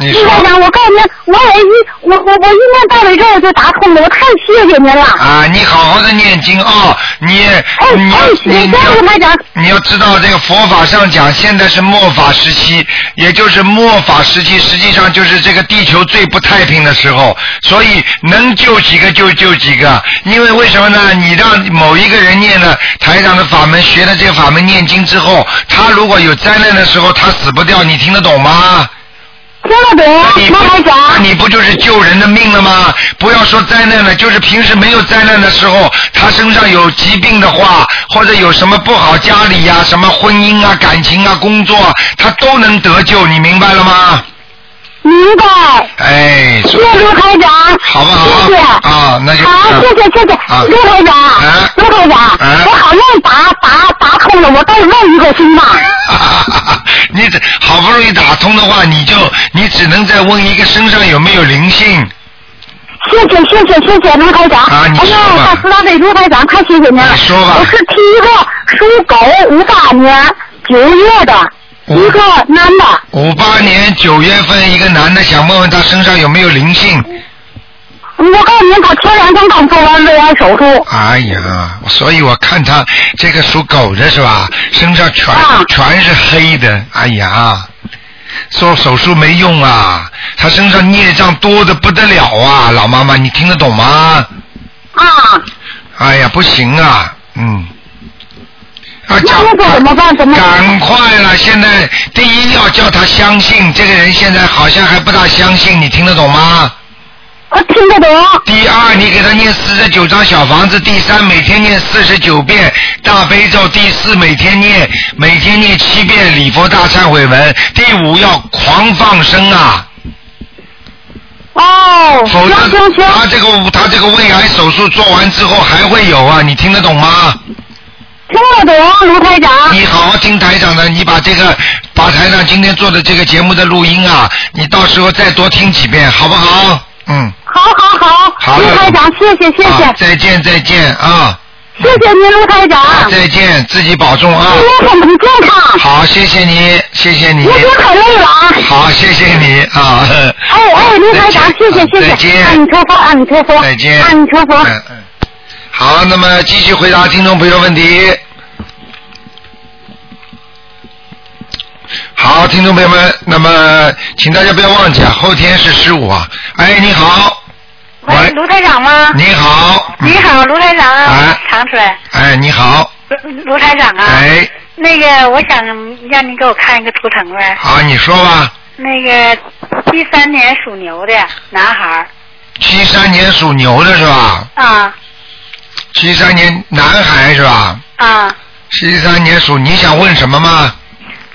你说卢台长，我告诉您，我也一我我我一念到了之后就打通了，我太谢谢您了。啊，你好好的念经哦，你哎你要哎，你你谢谢卢台要长。你要知道，这个佛法上讲，现在是末法时期，也就是末法时期，实际上就是这个地球最不太平的时候，所以能救几个就救几个。因为为什么呢？你让某一个人念了台长的法门，学了这个法门念经之后，他如果有灾难的时候，他死不掉，你听得懂吗？听得懂，你不卢台，那。你不就是救人的命了吗？不要说灾难了，就是平时没有灾难的时候，他身上有疾病的话，或者有什么不好，家里呀、什么婚姻啊、感情啊、工作啊，他都能得救，你明白了吗？明白。哎，谢谢卢台长，好不好谢谢啊那就好，嗯谢谢谢谢啊，卢台长啊，卢台长，啊我好容易打打打通了，我再问一个行吗？你这好不容易打通的话，你就你只能再问一个身上有没有灵性。谢谢谢谢谢谢卢台长，啊你哎呀，说吧大师大悲卢台长，太谢谢您了。你说吧我是第一个属狗五八年九月的五一个男的，五八年九月份，一个男的想问问他身上有没有灵性。我告诉你，他前两天刚做完胃癌手术，哎呀，所以我看他这个属狗的是吧，身上全、啊全是黑的，哎呀，做手术没用啊，他身上孽障多的不得了啊，老妈妈，你听得懂吗？啊，哎呀，不行啊，嗯。啊，这怎么办？怎么办？赶快了！现在第一要叫他相信，这个人现在好像还不大相信，你听得懂吗？我听得懂。第二，你给他念四十九张小房子；第三，每天念四十九遍大悲咒；第四，每天念每天念七遍礼佛大忏悔文；第五，要狂放生啊，哦，否则他这个他这个胃癌手术做完之后还会有啊，你听得懂吗？听得懂，卢台长。你好好听台长的，你把这个把台长今天做的这个节目的录音啊，你到时候再多听几遍，好不好？嗯，好好好，好了卢台长，谢谢谢谢啊，再见再见啊，谢谢您，卢台长。啊再见，自己保重啊。祝您身体健康。好，谢谢你，谢谢你您。别太累了啊。好，谢谢你啊。哎哎，卢台长，谢谢谢再谢，阿见弥。陀佛，阿弥陀佛，再见。阿弥陀佛。嗯嗯。好，那么继续回答听众朋友问题。好，听众朋友们，那么请大家不要忘记啊，后天是十五啊。哎，你好，喂，卢台长吗？你好，嗯你好，卢台长啊哎，长春，哎，你好，卢卢台长啊。哎，那个，我想让你给我看一个图腾呗。好，你说吧。那个七三年属牛的男孩儿七三年属牛的是吧？啊七三年男孩是吧？啊，七三年属，你想问什么吗？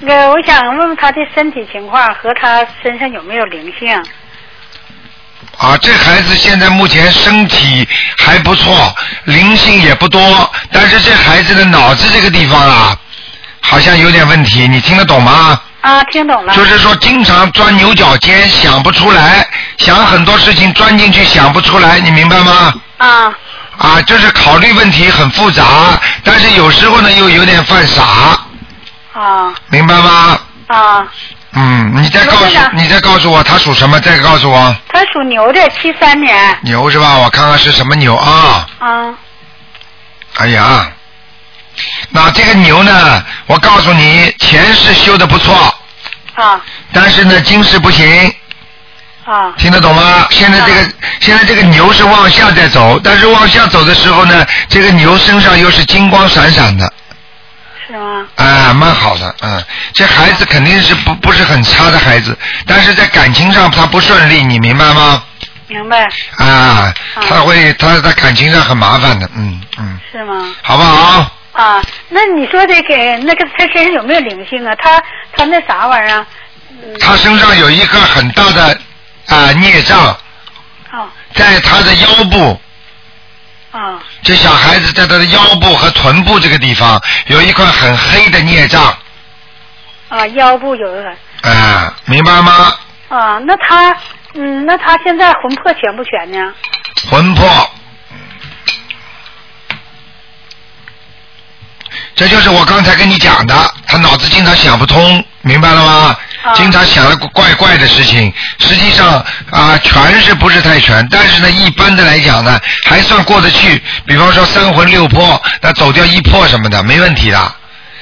那个我想问问他的身体情况和他身上有没有灵性？啊，这孩子现在目前身体还不错，灵性也不多，但是这孩子的脑子这个地方啊，好像有点问题，你听得懂吗？啊，听懂了。就是说经常钻牛角尖，想不出来，想很多事情钻进去想不出来，你明白吗？啊啊，就是考虑问题很复杂，但是有时候呢又有点犯傻，啊明白吗？啊，嗯，你再告诉你再告诉我他属什么，再告诉我。他属牛的，七三年。牛是吧？我看看是什么牛啊？啊。哎呀，那这个牛呢，我告诉你，前世修的不错，啊。但是呢，今世不行，啊。听得懂吗？现在这个、现在这个牛是往下在走，但是往下走的时候呢，这个牛身上又是金光闪闪的，是吗？啊，蛮好的，嗯，这孩子肯定是不不是很差的孩子，但是在感情上他不顺利，你明白吗？明白啊，他会他在感情上很麻烦的，嗯嗯，是吗？好不好？啊，那你说这个那个他身上有没有灵性啊？他他那啥玩意儿啊？嗯，他身上有一个很大的啊孽障，哦在他的腰部，啊这小孩子在他的腰部和臀部这个地方有一块很黑的孽障，啊，腰部有一块啊，明白吗？啊，那他嗯，那他现在魂魄全不全呢？魂魄，这就是我刚才跟你讲的，他脑子经常想不通，明白了吗？啊经常想了怪怪的事情，实际上啊、全是不是太全，但是呢，一般的来讲呢，还算过得去。比方说三魂六魄，那走掉一魄什么的，没问题的。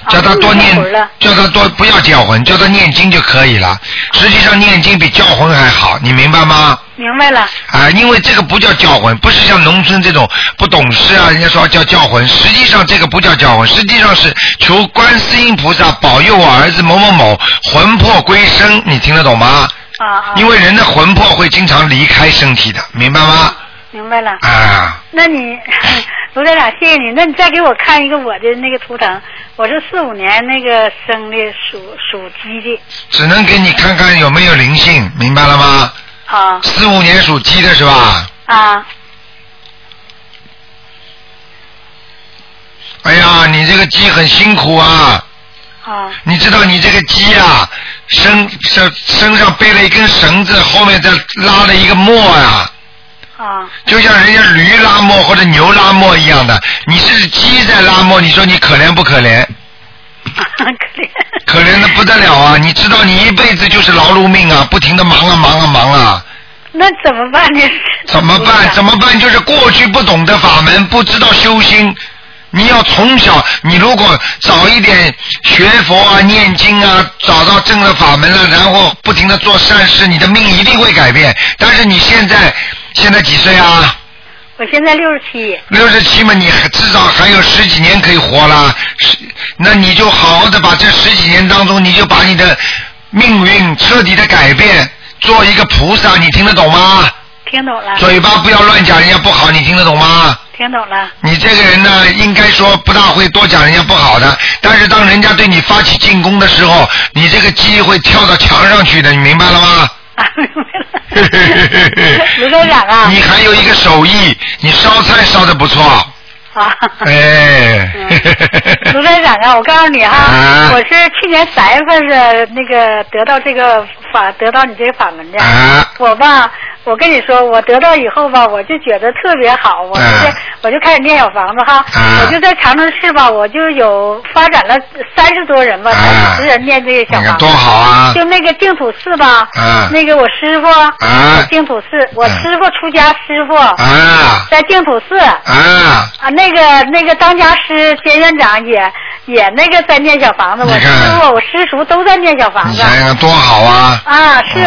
叫他多念叫他多不要叫魂，叫他念经就可以了。实际上念经比叫魂还好，你明白吗？明白了。啊，因为这个不叫叫魂，不是像农村这种不懂事啊，人家说叫叫魂，实际上这个不叫叫魂，实际上是求观世音菩萨保佑我儿子某某某魂魄归生，你听得懂吗？啊啊。因为人的魂魄会经常离开身体的，明白吗？明白了。啊，那你 卢队长，谢谢你。那你再给我看一个我的那个图腾，我是四五年那个生的，属属鸡的只能给你看看有没有灵性，明白了吗？啊四五年属鸡的是吧？啊哎呀，你这个鸡很辛苦啊！啊你知道你这个鸡啊，身身身上背了一根绳子，后面再拉了一个磨呀、啊就像人家驴拉磨或者牛拉磨一样的。你是鸡在拉磨，你说你可怜不可怜？可怜。可怜的不得了啊！你知道你一辈子就是劳碌命啊，不停的忙啊忙啊忙啊，那怎么办呢？怎么办？怎么？么办？就是过去不懂得法门，不知道修心。你要从小，你如果早一点学佛啊、念经啊，找到正的法门了，然后不停的做善事，你的命一定会改变。但是你现在现在几岁啊？我现在六十七。六十七嘛，你还至少还有十几年可以活了，十，那你就好好的把这十几年当中，你就把你的命运彻底的改变，做一个菩萨，你听得懂吗？听懂了。嘴巴不要乱讲人家不好，你听得懂吗？听懂了。你这个人呢，应该说不大会多讲人家不好的，但是当人家对你发起进攻的时候，你这个鸡会跳到墙上去的，你明白了吗？啊，明白了。卢州长啊。你还有一个手艺，你烧菜烧的不错，啊。哎。卢站长啊，我告诉你哈，啊我是去年三月份是那个得到这个法，得到你这个法门的。啊我吧，我跟你说，我得到以后吧，我就觉得特别好，我就、啊我就开始念小房子哈，啊我就在长春市吧，我就有发展了三十多人吧，啊才几十人念这个小房子。多好啊！就那个净土寺吧，啊那个我师傅，啊净土寺，我嗯师傅出家师傅，啊在净土寺，啊！啊，那个那个当家师兼院长也也那个在念小房子，我师傅我师叔都在念小房子。多好啊！啊，是，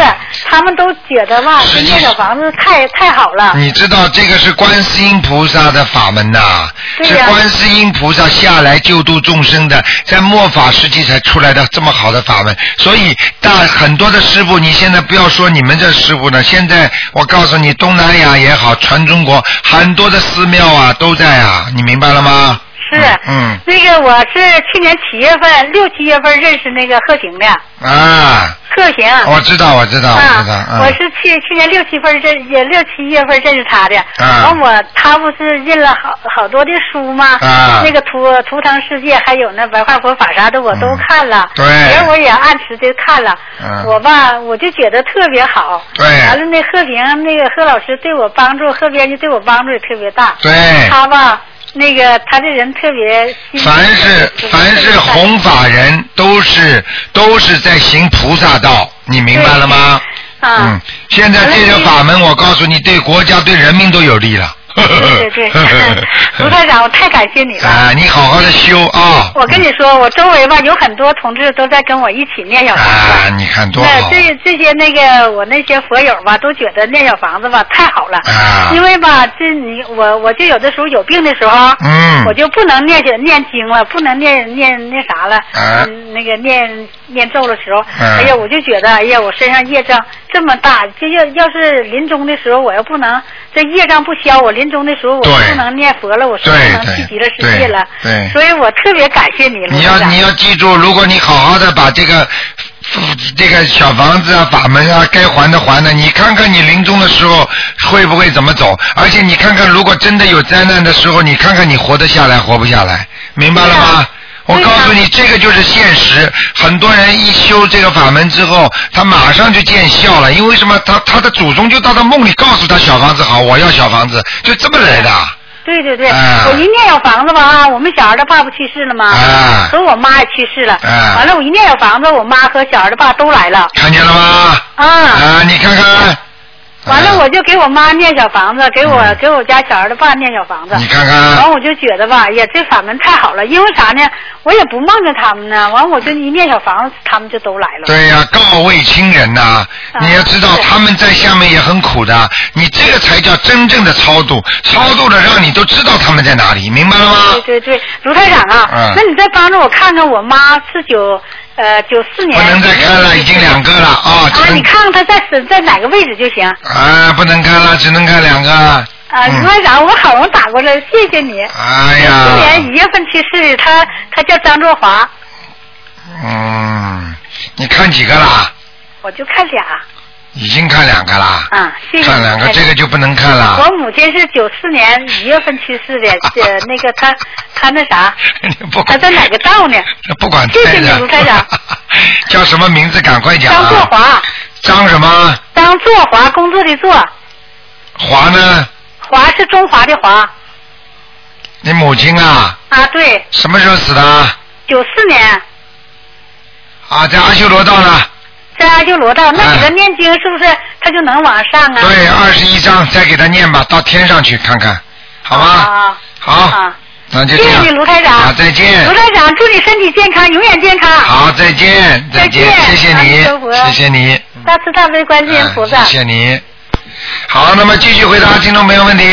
他们都觉得吧，小房子太太好了。你知道这个是观世音菩萨的法门呐、是观世音菩萨下来救度众生的，在末法时期才出来的这么好的法门。所以大很多的师傅，你现在不要说你们这师傅呢，现在我告诉你，东南亚也好，全中国很多的寺庙啊都在啊，你明白了吗？是，嗯那个我是去年七月份六七月份认识那个贺平的，啊，贺平。我知道，我知道，我知道，啊，嗯。我是去去年六七份认也六七月份认识他的，啊完我他不是印了好好多的书吗？啊那个图图腾世界还有那白话佛法啥的我都看了，对别人我也按时的看了，嗯我吧我就觉得特别好，对完了那贺平那个贺老师对我帮助，贺编辑对我帮助也特别大，对。他吧那个他这人特别凡是凡是弘法人，都是都是在行菩萨道，你明白了吗？啊嗯，，现在这个法门，我告诉你，对国家、对人民都有利了。对对对，卢台长，我太感谢你了。啊，你好好的修啊！我跟你说，我周围吧有很多同志都在跟我一起念小房子。啊，你看多好！那这这些那个我那些佛友吧，都觉得念小房子吧太好了。啊因为吧，这你我我就有的时候有病的时候，嗯我就不能念写念经了，不能念念那啥了，啊嗯，那个念念咒的时候，嗯哎呀，我就觉得，哎呀，我身上业障这么大，就要要是临终的时候，我要不能这业障不消，我临终的时候我不能念佛了，我说不对能去极乐世界了。对对所以我特别感谢你，你要你要记住，如果你好好的把这个这个小房子啊、法门啊，该还的还的。你看看你临终的时候会不会怎么走？而且你看看，如果真的有灾难的时候，你看看你活得下来活不下来，明白了吗？我告诉你，这个就是现实。很多人一修这个法门之后，他马上就见效了，因为什么？他他的祖宗就到他梦里告诉他小房子好，我要小房子，就这么来的。对对对，啊我一念有房子吧啊，我们小孩的爸不去世了吗？啊和我妈也去世了。啊完了，我一念有房子，我妈和小孩的爸都来了。看见了吗？啊。啊，你看看。完了，啊我就给我妈念小房子，给我、嗯给我家小孩的爸念小房子。你看看完我就觉得吧，呀，这法门太好了，因为啥呢？我也不梦着他们呢，完我就一念小房子，他们就都来了。对呀、告慰亲人呐、你要知道是他们在下面也很苦的，你这个才叫真正的超度，超度了让你都知道他们在哪里，明白了吗？对对对，卢台长啊，嗯那你再帮着我看看，我妈是九呃九四年。不能再看了，已经两个了啊，只啊，你看看他在是在哪个位置就行。啊，不能看了，只能看两个。啊，嗯卢台长，我好容易打过来，谢谢你。哎今呀年，一月份去世，他他叫张作华，嗯，你看几个啦？我就看俩。已经看两个啦。啊，谢谢。看两个，这个就不能看了。我母亲是九四年一月份 去世的，呃，那个她她那啥，她在哪个道呢？不管谢谢你台卢台长。叫什么名字？赶快讲、啊。张作华，张什么？张作华，工作的作，华呢？华是中华的华你母亲啊？啊，对，什么时候死的？九四年啊，在阿修罗道呢。在阿修罗道，那给他哎念经是不是他就能往上啊？对，二十一章，再给他念吧，到天上去看看，好吗？啊，好，啊，那就这样。谢谢你卢台长好，再见卢。台长，祝你身体健康，永远健康。好，再见，再见，谢谢你，谢谢你。大慈大悲观世音菩萨。嗯谢谢你。好，那么继续回答听众朋友问题。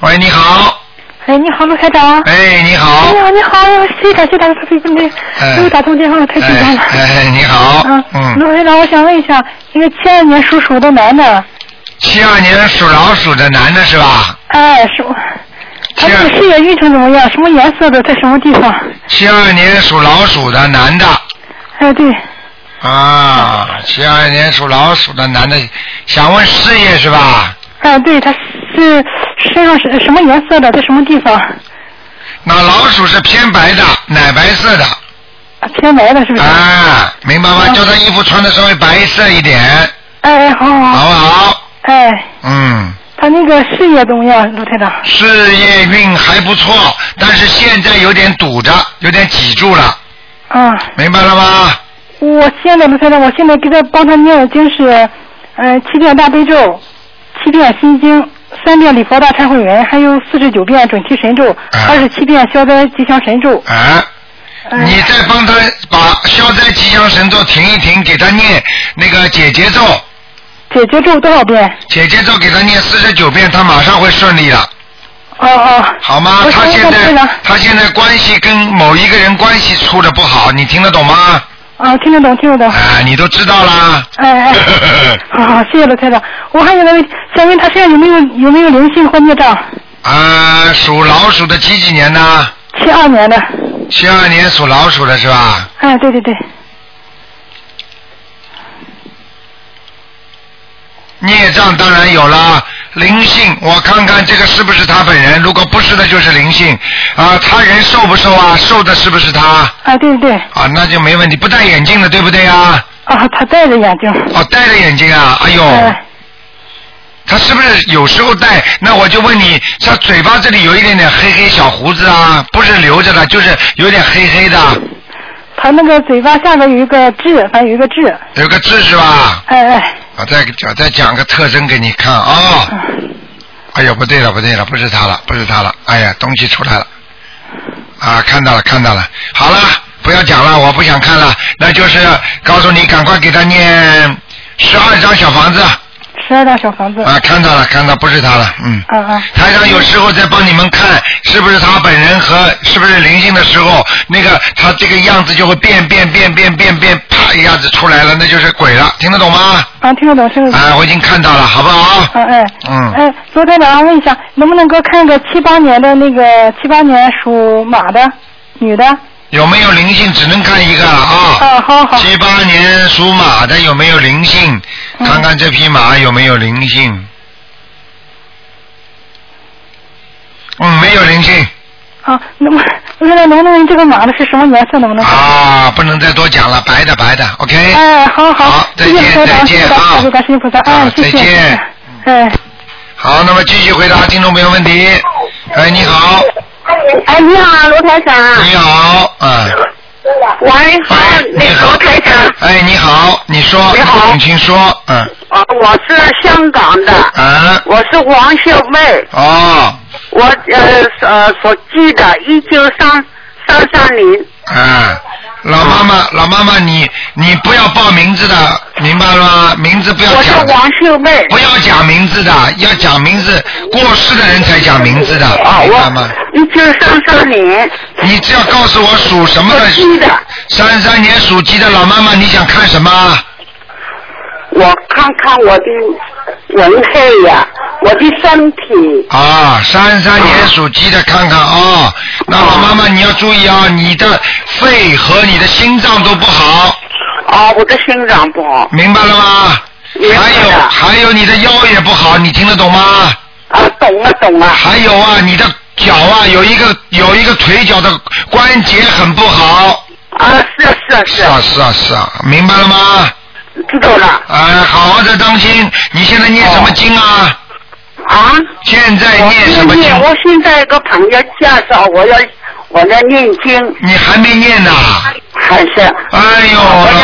喂，你好。哎，你好，陆台长。哎，你好哎。呀，你好，谢谢感谢大家特别那哎又打通电话了，太紧张了。哎哎，你好。嗯，嗯，卢台长，我想问一下，一个七二年属鼠的男的，七二年属老鼠的男的是吧？哎，属，他这个事业运程怎么样？什么颜色的？在什么地方？七二年属老鼠的男的。哎，对，啊，七二年属老鼠的男的，想问事业是吧？哎，对，他是身上是什么颜色的？在什么地方？那老鼠是偏白的，奶白色的。啊偏白的，是不是？啊，明白吗？嗯叫他衣服穿的稍微白色一点，哎，哎好好好好。不好？哎，嗯，他那个事业怎么样，卢太长？事业运还不错，但是现在有点堵着，有点挤住了，啊，明白了吗？我现在卢台长，我现在给他帮他念的经是，呃，七遍大悲咒，七遍心经，三遍礼佛大忏悔文，还有四十九遍准提神咒，哎二十七遍消灾吉祥神咒。啊，嗯你再帮他把消灾吉祥神咒停一停，给他念那个解结咒，解结咒多少遍？解结咒给他念四十九遍，他马上会顺利的。哦哦。好吗？他现在他现在关系跟某一个人关系处的不好，你听得懂吗？啊，听得懂，听得懂。啊，你都知道啦。哎哎，好好，谢谢罗台长。我还有个问题，想问他身上有没有有没有灵性或孽障？啊，属老鼠的几几年呢？七二年的。七二年属老鼠的是吧？哎，对对对。孽障当然有了，灵性我看看这个是不是他本人，如果不是的就是灵性啊。他人瘦不瘦啊？瘦的是不是他？啊，对对对。啊，那就没问题，不戴眼镜的对不对啊？啊，他戴着眼镜。哦，戴着眼镜啊，哎呦。哎他是不是有时候戴？那我就问你，他嘴巴这里有一点点黑黑小胡子啊，不是留着的，就是有点黑黑的，他那个嘴巴下面有一个痣，反正有一个痣。有个痣是吧？哎哎。我再我再讲个特征给你看啊、哎呦，不对了，不对了，不是他了，不是他了。哎呀，东西出来了。啊，看到了，看到了。好了，不要讲了，我不想看了。那就是告诉你，赶快给他念十二张小房子。十二张小房子。啊，看到了，看到，不是他了，嗯。啊啊。台长有时候在帮你们看是不是他本人和是不是灵性的时候，那个他这个样子就会变变变变变变，啪一下子出来了，那就是鬼了，听得懂吗？啊，听得懂，听得懂。啊，我已经看到了，好不好？啊哎。嗯哎，昨天晚上，问一下，能不能给我看个七八年的那个七八年属马的女的，有没有灵性只能看一个了啊。啊，好好。七八年属马的有没有灵性？嗯看看这匹马有没有灵性。嗯，没有灵性啊，那么我现在能不能问这个马的是什么颜色？能不能？啊，不能再多讲了，白的白的，OK。哎，好好，好再见，再见啊慈观世音菩萨，啊哎，谢谢，再见哎，好，那么继续回答听众朋友问题。哎，你好，哎，你好，罗台长。你好，嗯，喂，好，你好罗台长。哎，你好，你说，你好。请请说，嗯，啊，我是香港的，嗯，我是黄秀妹，哦，我呃呃所记的，一九三三三零。啊，老妈妈，老妈妈，你你不要报名字的，明白了吗？名字不要我是讲的。黄秀妹。不要讲名字的，要讲名字，过世的人才讲名字的，啊，明白吗？我一九三三年你只要告诉我属什么的，属鸡的，三三年属鸡的老妈妈，你想看什么？我看看我的人黑呀，我的身体。啊，三三年属鸡的，看看啊、那老妈妈你要注意啊，你的肺和你的心脏都不好，啊，我的心脏不好。明白了吗？还有还有你的腰也不好，你听得懂吗？啊，懂了懂了。还有啊，你的脚啊，有一个有一个腿脚的关节很不好。啊，是啊是啊是啊，是啊是啊是啊，明白了吗？知道了。哎，好好的当心。你现在念什么经啊？啊？现在念什么经？念，我现在有个朋友介绍我要我要念经，你还没念呢。还是。哎呦，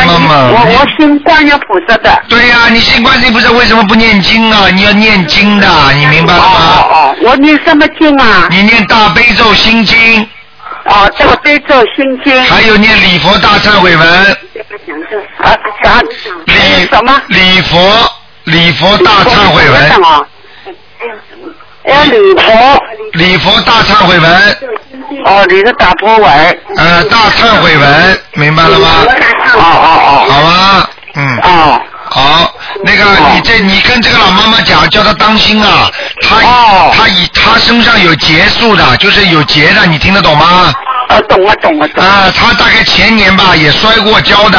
妈妈。我我信观音菩萨的。对呀、你信观世音菩萨为什么不念经啊？你要念经的，你明白了吗？哦哦，我念什么经啊？你念大悲咒心经，哦，大悲咒心经。还有念礼佛大忏悔文，啊啥？礼什么？礼佛礼佛大忏悔文，啊？要礼佛。礼佛大忏悔文，哦，你是打波文。呃，大忏悔文，明白了吗？哦哦好吧，嗯。哦。哦。好，那个你这你跟这个老妈妈讲，叫她当心啊，她哦。她以她身上有结束的，就是有结的，你听得懂吗？啊，懂了懂了懂了。啊，她大概前年吧也摔过跤的，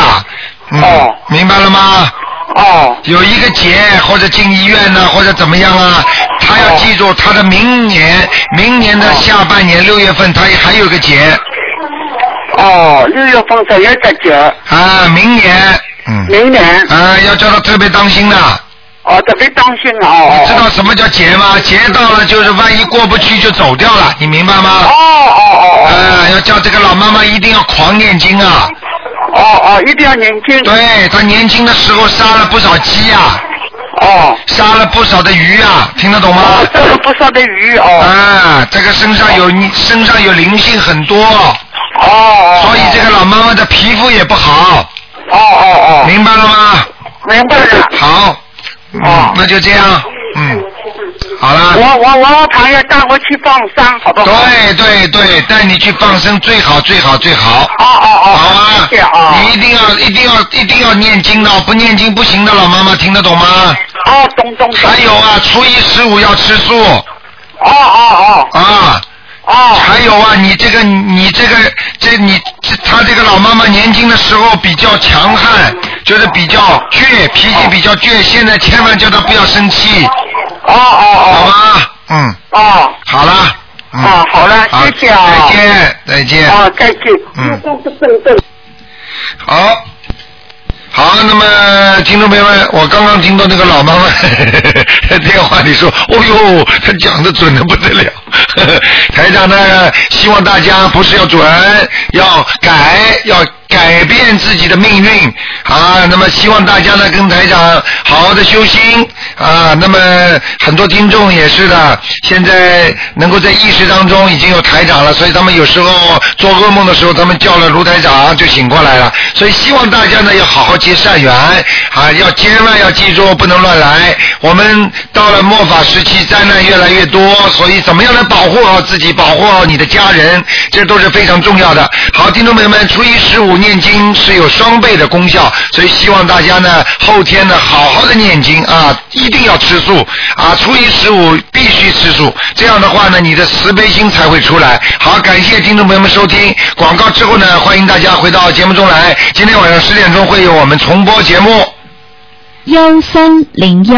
嗯，哦。明白了吗？哦。有一个结或者进医院呢，或者怎么样啊？她要哦记住，她的明年明年的下半年六月份，她还有个结哦，六月份才有个节，啊，明年，嗯，明年啊，要叫他特别当心的。哦特别当心哦。你知道什么叫劫吗？劫到了就是万一过不去就走掉了，你明白吗？哦哦哦啊，要叫这个老妈妈一定要狂念经啊！哦哦，一定要念经。对他年轻的时候杀了不少鸡呀、哦杀了不少的鱼啊、听得懂吗？哦，这个不少的鱼哦。啊，这个身上有你身上有灵性很多，哦哦。所以这个老妈妈的皮肤也不好，哦哦哦，明白了吗？明白了。好，嗯哦，那就这样，嗯，好了。我我我朋友带我去放生，好不好？对对对，带你去放生最好最好最好。哦哦哦，好啊谢谢啊。你一定要一定要一定要念经的，不念经不行的，老妈妈听得懂吗？哦，懂懂懂。还有啊，初一十五要吃素哦哦哦啊。哦哦还有啊，你这个你这个这你这他这个老妈妈年轻的时候比较强悍，就是比较倔，脾气比较倔。现在千万叫她不要生气，哦哦哦好吧？嗯，哦好了。嗯哦，好了，好谢谢啊。再见，再见。哦，再见。嗯。好，好，那么听众朋友们，我刚刚听到那个老妈妈在 电话里说，哦呦，他讲的准的不得了。呵呵 台长呢，希望大家不是要准，要改，要改变自己的命运啊。那么希望大家呢，跟台长好好的修心啊。那么很多听众也是的，现在能够在意识当中已经有台长了，所以他们有时候做噩梦的时候，他们叫了卢台长就醒过来了。所以希望大家呢要好好结善缘啊，要千万要记住不能乱来。我们到了末法时期，灾难越来越多，所以怎么样来保护好自己，保护好你的家人，这都是非常重要的。好，听众朋友们，初一十五念经是有双倍的功效，所以希望大家呢后天呢好好的念经啊，一定要吃素啊，初一十五必须吃素，这样的话呢，你的慈悲心才会出来。好，感谢听众朋友们收听广告之后呢，欢迎大家回到节目中来。今天晚上十点钟会有我们重播节目。幺三零幺。